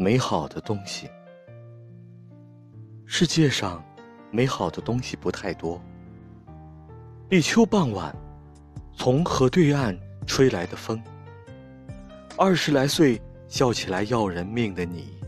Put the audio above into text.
美好的东西。世界上美好的东西不太多。立秋傍晚从河对岸吹来的风。二十来岁笑起来要人命的你